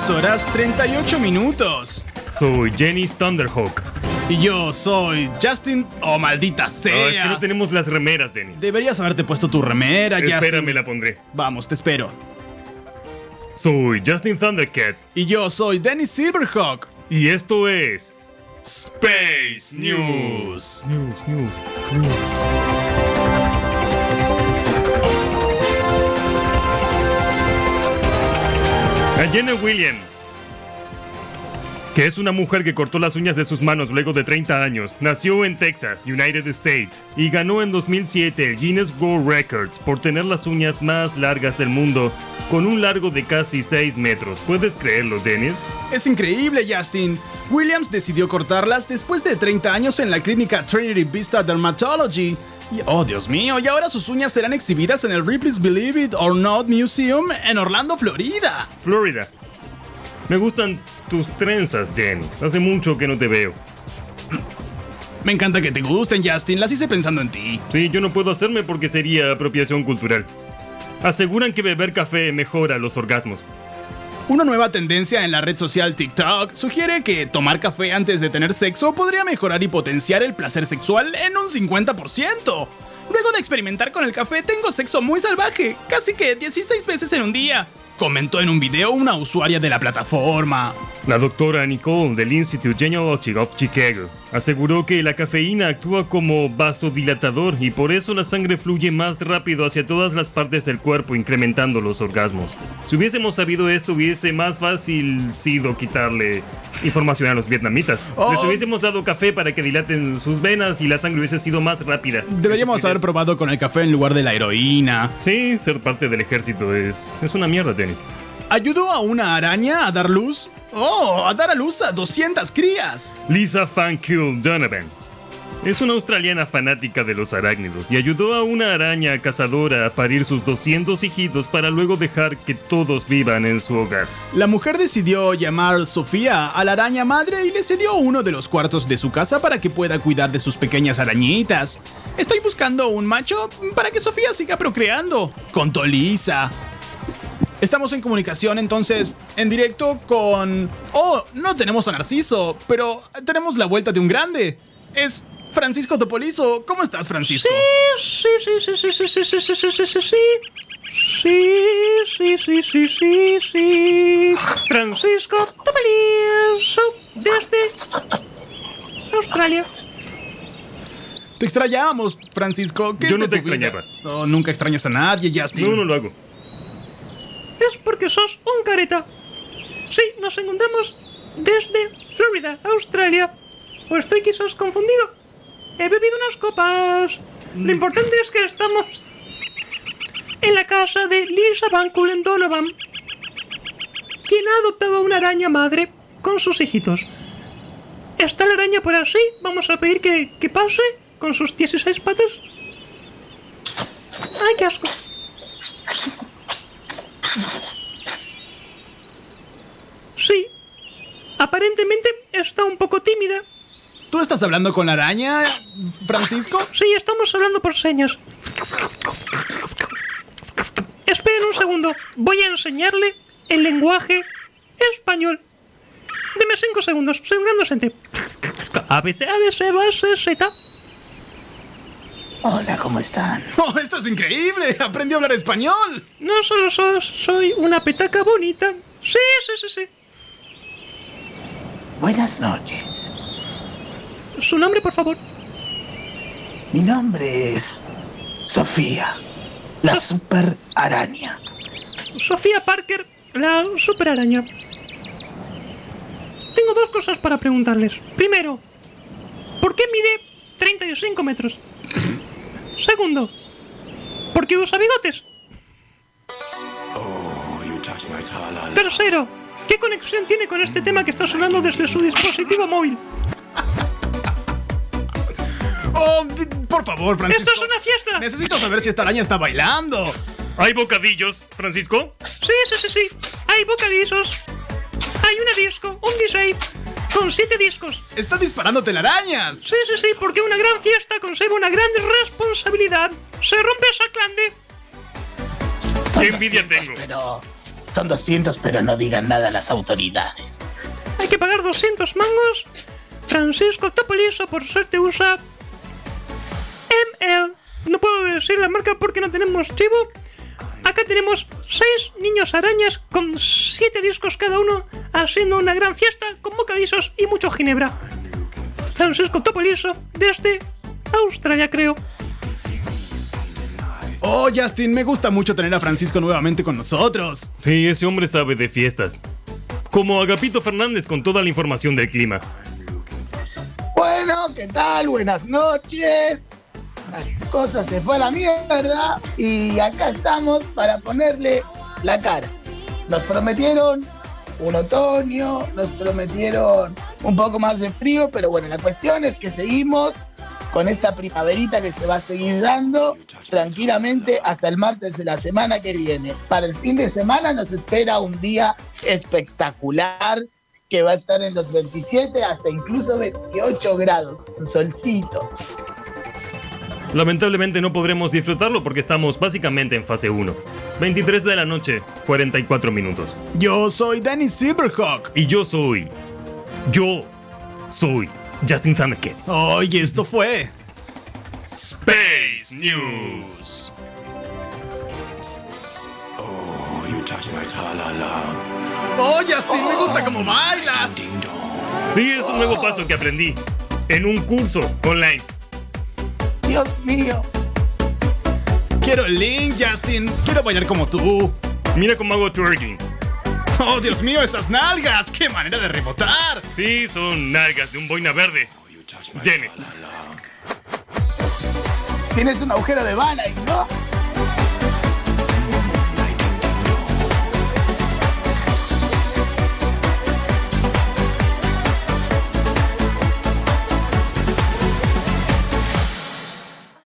3 horas 38 minutos. Soy Jenny Thunderhawk. Y yo soy Justin. Oh, maldita sea. No, es que no tenemos las remeras, Dennis. Deberías haberte puesto tu remera, Justin. Espérame, la pondré. Vamos, te espero. Soy Justin Thundercat. Y yo soy Dennis Silverhawk. Y esto es. Space News. News, news, news. Jenna Williams, que es una mujer que cortó las uñas de sus manos luego de 30 años, nació en Texas, United States, y ganó en 2007 el Guinness World Records por tener las uñas más largas del mundo, con un largo de casi 6 metros. ¿Puedes creerlo, Dennis? Es increíble, Justin. Williams decidió cortarlas después de 30 años en la clínica Trinity Vista Dermatology. Oh, Dios mío, y ahora sus uñas serán exhibidas en el Ripley's Believe It or Not Museum en Orlando, Florida. Florida. Me gustan tus trenzas, Dennis. Hace mucho que no te veo. Me encanta que te gusten, Justin. Las hice pensando en ti. Sí, yo no puedo hacerme porque sería apropiación cultural. Aseguran que beber café mejora los orgasmos. Una nueva tendencia en la red social TikTok sugiere que tomar café antes de tener sexo podría mejorar y potenciar el placer sexual en un 50%. Luego de experimentar con el café tengo sexo muy salvaje, casi que 16 veces en un día comentó en un video una usuaria de la plataforma. La doctora Nicole del Institute Genealogy of Chicago aseguró que la cafeína actúa como vasodilatador y por eso la sangre fluye más rápido hacia todas las partes del cuerpo, incrementando los orgasmos. Si hubiésemos sabido esto, hubiese más fácil sido quitarle información a los vietnamitas. Oh. Les hubiésemos dado café para que dilaten sus venas y la sangre hubiese sido más rápida. Deberíamos haber probado con el café en lugar de la heroína. Sí, ser parte del ejército es, es una mierda, ¿Ayudó a una araña a dar luz? ¡Oh! A dar a luz a 200 crías. Lisa Fankill Donovan. Es una australiana fanática de los arácnidos y ayudó a una araña cazadora a parir sus 200 hijitos para luego dejar que todos vivan en su hogar. La mujer decidió llamar Sofía a la araña madre y le cedió uno de los cuartos de su casa para que pueda cuidar de sus pequeñas arañitas. Estoy buscando un macho para que Sofía siga procreando. Contó Lisa. Estamos en comunicación entonces en directo con... Oh, no tenemos a Narciso, pero tenemos la vuelta de un grande. Es Francisco Topolizo. ¿Cómo estás, Francisco? Sí, sí, sí, sí, sí, sí, sí, sí, sí, sí, sí, sí. Sí, sí, sí, sí, sí, sí. Francisco Topolizo desde Australia. Te extrañábamos, Francisco. ¿Qué Yo no te extrañaba. No, nunca extrañas a nadie, Justin. No, no lo hago. Es porque sos un careta. Sí, nos encontramos desde Florida, Australia. ¿O estoy quizás confundido? He bebido unas copas. Lo importante es que estamos en la casa de Lisa Van Cullen Donovan, quien ha adoptado a una araña madre con sus hijitos. Está la araña por así. Vamos a pedir que, que pase con sus 16 patas. ¡Ay, qué asco! Sí. Aparentemente está un poco tímida. ¿Tú estás hablando con la araña, Francisco? Sí, estamos hablando por señas. Esperen un segundo. Voy a enseñarle el lenguaje español. Deme cinco segundos. Soy un gran docente. ABC, ABC, Z. Hola, ¿cómo están? ¡Oh, esto es increíble! ¡Aprendió a hablar español! No solo so- soy una petaca bonita. Sí, sí, sí, sí. Buenas noches. Su nombre, por favor. Mi nombre es Sofía, la super araña. Sofía Parker, la super araña. Tengo dos cosas para preguntarles. Primero, ¿por qué mide 35 metros? Segundo, ¿por qué usa bigotes? Tercero, ¿qué conexión tiene con este tema que está sonando desde su dispositivo móvil? ¡Oh, por favor, Francisco! ¡Esto es una fiesta! Necesito saber si esta araña está bailando. ¿Hay bocadillos, Francisco? Sí, sí, sí, sí. Hay bocadillos. Hay una disco, un DJ, con siete discos. ¡Está disparando telarañas! Sí, sí, sí, porque una gran fiesta conlleva una gran responsabilidad. Se rompe esa clande. Son Qué envidia 200, tengo. Pero Son 200, pero no digan nada a las autoridades. Hay que pagar 200 mangos. Francisco Topoliso por suerte usa ML. No puedo decir la marca porque no tenemos chivo. Acá tenemos 6 niños arañas con 7 discos cada uno, haciendo una gran fiesta con bocadillos y mucho ginebra. Francisco Topoliso desde Australia, creo. Oh, Justin, me gusta mucho tener a Francisco nuevamente con nosotros. Sí, ese hombre sabe de fiestas. Como Agapito Fernández con toda la información del clima. Bueno, ¿qué tal? Buenas noches. Las cosas se fue a la mierda y acá estamos para ponerle la cara. Nos prometieron un otoño, nos prometieron un poco más de frío, pero bueno, la cuestión es que seguimos con esta primaverita que se va a seguir dando tranquilamente hasta el martes de la semana que viene. Para el fin de semana nos espera un día espectacular que va a estar en los 27 hasta incluso 28 grados, un solcito. Lamentablemente no podremos disfrutarlo porque estamos básicamente en fase 1. 23 de la noche, 44 minutos. Yo soy Danny Silverhawk. Y yo soy... Yo soy Justin Thundercat. Oye, esto fue... Space News. Oh, you touch my tra-la-la. Oh, Justin, me gusta cómo bailas. Ding dong. Sí, es un nuevo paso que aprendí en un curso online. Dios mío. Quiero el link, Justin. Quiero bailar como tú. Mira cómo hago twerking. Oh, Dios mío, esas nalgas. ¡Qué manera de rebotar! Sí, son nalgas de un boina verde. Janet. Tienes un agujero de bala ¿no?